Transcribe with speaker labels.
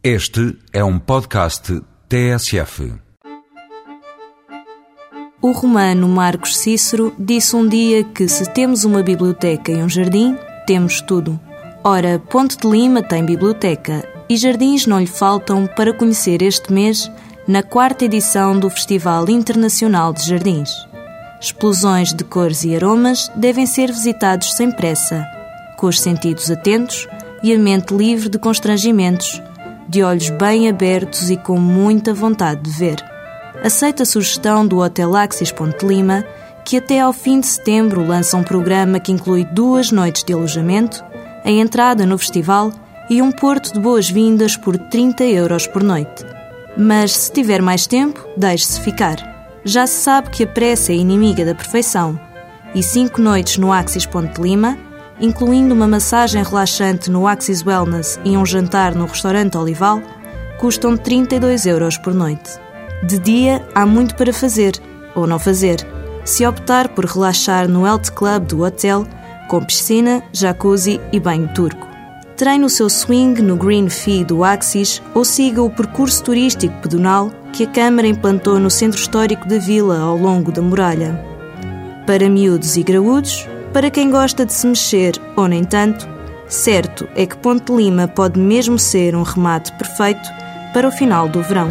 Speaker 1: Este é um podcast TSF.
Speaker 2: O romano Marcos Cícero disse um dia que se temos uma biblioteca e um jardim, temos tudo. Ora, Ponte de Lima tem biblioteca e jardins não lhe faltam para conhecer este mês na quarta edição do Festival Internacional de Jardins. Explosões de cores e aromas devem ser visitados sem pressa, com os sentidos atentos e a mente livre de constrangimentos, de olhos bem abertos e com muita vontade de ver. Aceita a sugestão do Hotel Axis Ponte Lima, que até ao fim de setembro lança um programa que inclui duas noites de alojamento, a entrada no festival e um porto de boas-vindas por 30 euros por noite. Mas se tiver mais tempo, deixe-se ficar. Já se sabe que a pressa é inimiga da perfeição, e cinco noites no Axis Ponte Lima incluindo uma massagem relaxante no Axis Wellness e um jantar no restaurante Olival, custam 32 euros por noite. De dia há muito para fazer, ou não fazer, se optar por relaxar no Health Club do hotel, com piscina, jacuzzi e banho turco. Treine o seu swing no Green Fee do Axis ou siga o percurso turístico pedonal que a Câmara implantou no centro histórico da vila ao longo da muralha. Para miúdos e graúdos, para quem gosta de se mexer ou nem tanto, certo é que Ponte Lima pode mesmo ser um remate perfeito para o final do verão.